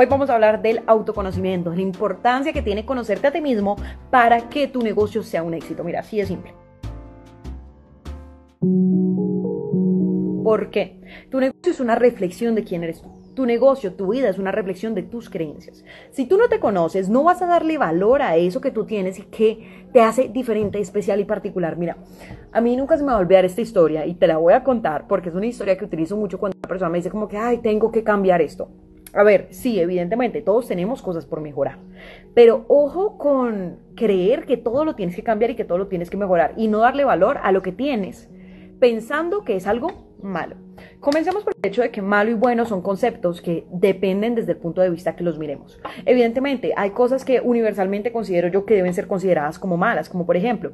Hoy vamos a hablar del autoconocimiento, la importancia que tiene conocerte a ti mismo para que tu negocio sea un éxito. Mira, así de simple. ¿Por qué? Tu negocio es una reflexión de quién eres tú. Tu negocio, tu vida es una reflexión de tus creencias. Si tú no te conoces, no vas a darle valor a eso que tú tienes y que te hace diferente, especial y particular. Mira, a mí nunca se me va a olvidar esta historia y te la voy a contar porque es una historia que utilizo mucho cuando una persona me dice como que, ay, tengo que cambiar esto. A ver, sí, evidentemente, todos tenemos cosas por mejorar, pero ojo con creer que todo lo tienes que cambiar y que todo lo tienes que mejorar y no darle valor a lo que tienes, pensando que es algo malo. Comencemos por el hecho de que malo y bueno son conceptos que dependen desde el punto de vista que los miremos. Evidentemente, hay cosas que universalmente considero yo que deben ser consideradas como malas, como por ejemplo,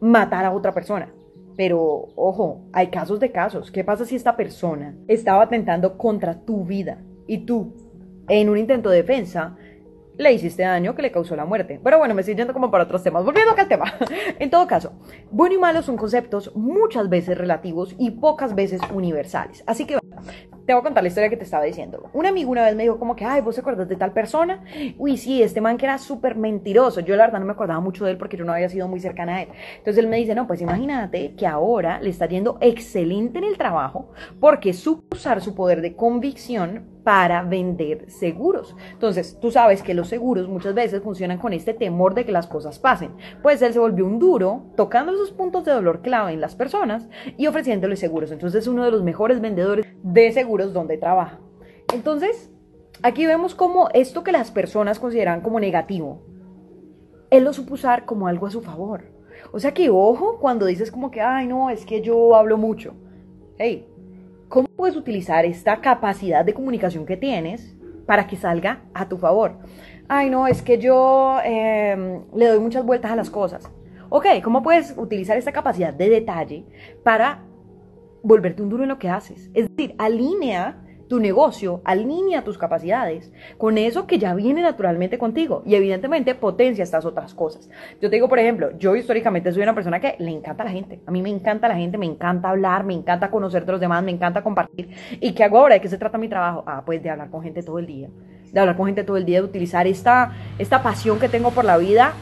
matar a otra persona. Pero, ojo, hay casos de casos. ¿Qué pasa si esta persona estaba atentando contra tu vida? Y tú, en un intento de defensa, le hiciste daño que le causó la muerte. Pero bueno, me estoy yendo como para otros temas. Volviendo acá al tema. en todo caso, bueno y malo son conceptos muchas veces relativos y pocas veces universales. Así que te voy a contar la historia que te estaba diciendo. Un amigo una vez me dijo como que, ay, ¿vos te acuerdas de tal persona? Uy, sí, este man que era súper mentiroso. Yo la verdad no me acordaba mucho de él porque yo no había sido muy cercana a él. Entonces él me dice, no, pues imagínate que ahora le está yendo excelente en el trabajo porque supo usar su poder de convicción para vender seguros. Entonces, tú sabes que los seguros muchas veces funcionan con este temor de que las cosas pasen. Pues él se volvió un duro, tocando esos puntos de dolor clave en las personas y ofreciéndoles seguros. Entonces, es uno de los mejores vendedores de seguros donde trabaja. Entonces, aquí vemos como esto que las personas consideran como negativo, él lo supo usar como algo a su favor. O sea que ojo cuando dices como que, ay no, es que yo hablo mucho. Hey, ¿Cómo puedes utilizar esta capacidad de comunicación que tienes para que salga a tu favor? Ay, no, es que yo em, le doy muchas vueltas a las cosas. Ok, ¿cómo puedes utilizar esta capacidad de detalle para volverte un duro en lo que haces? Es decir, alinea tu negocio alinea tus capacidades con eso que ya viene naturalmente contigo y evidentemente potencia estas otras cosas. Yo te digo, por ejemplo, yo históricamente soy una persona que le encanta a la gente. A mí me encanta la gente, me encanta hablar, me encanta conocer de los demás, me encanta compartir. ¿Y qué hago ahora? ¿De qué se trata mi trabajo? Ah, pues de hablar con gente todo el día. De hablar con gente todo el día, de utilizar esta, esta pasión que tengo por la vida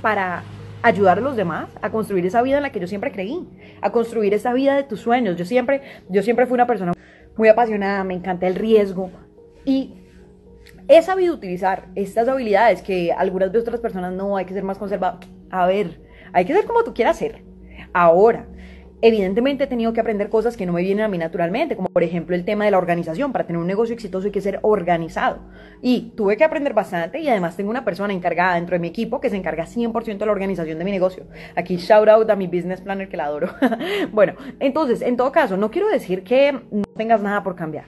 para ayudar a los demás a construir esa vida en la que yo siempre creí, a construir esa vida de tus sueños. Yo siempre, yo siempre fui una persona muy apasionada, me encanta el riesgo y he sabido utilizar estas habilidades que algunas de otras personas no, hay que ser más conservador. A ver, hay que ser como tú quieras ser. Ahora, evidentemente he tenido que aprender cosas que no me vienen a mí naturalmente, como por ejemplo el tema de la organización. Para tener un negocio exitoso hay que ser organizado. Y tuve que aprender bastante y además tengo una persona encargada dentro de mi equipo que se encarga 100% de la organización de mi negocio. Aquí shout out a mi business planner que la adoro. bueno, entonces, en todo caso, no quiero decir que no tengas nada por cambiar,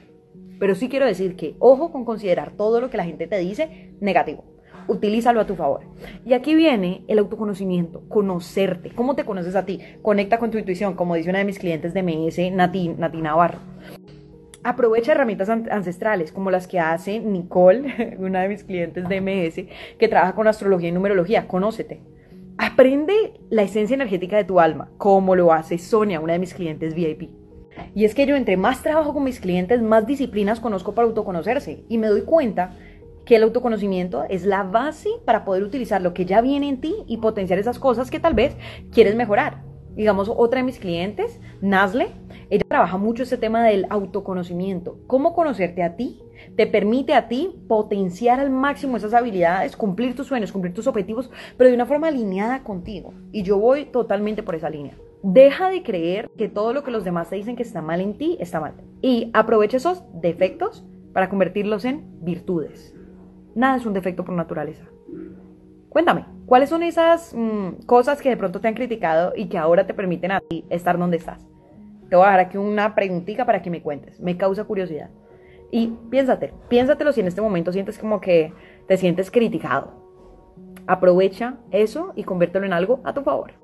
pero sí quiero decir que ojo con considerar todo lo que la gente te dice negativo utilízalo a tu favor. Y aquí viene el autoconocimiento, conocerte. ¿Cómo te conoces a ti? Conecta con tu intuición, como dice una de mis clientes de MS, Nati, Nati Navarro. Aprovecha herramientas ancestrales como las que hace Nicole, una de mis clientes de MS, que trabaja con astrología y numerología. Conócete. Aprende la esencia energética de tu alma, como lo hace Sonia, una de mis clientes VIP. Y es que yo entre más trabajo con mis clientes, más disciplinas conozco para autoconocerse y me doy cuenta que el autoconocimiento es la base para poder utilizar lo que ya viene en ti y potenciar esas cosas que tal vez quieres mejorar. Digamos, otra de mis clientes, Nazle, ella trabaja mucho ese tema del autoconocimiento. Cómo conocerte a ti te permite a ti potenciar al máximo esas habilidades, cumplir tus sueños, cumplir tus objetivos, pero de una forma alineada contigo. Y yo voy totalmente por esa línea. Deja de creer que todo lo que los demás te dicen que está mal en ti está mal. Y aprovecha esos defectos para convertirlos en virtudes. Nada es un defecto por naturaleza. Cuéntame, ¿cuáles son esas mm, cosas que de pronto te han criticado y que ahora te permiten a ti estar donde estás? Te voy a dejar aquí una preguntita para que me cuentes. Me causa curiosidad. Y piénsate, piénsatelo si en este momento sientes como que te sientes criticado. Aprovecha eso y conviértelo en algo a tu favor.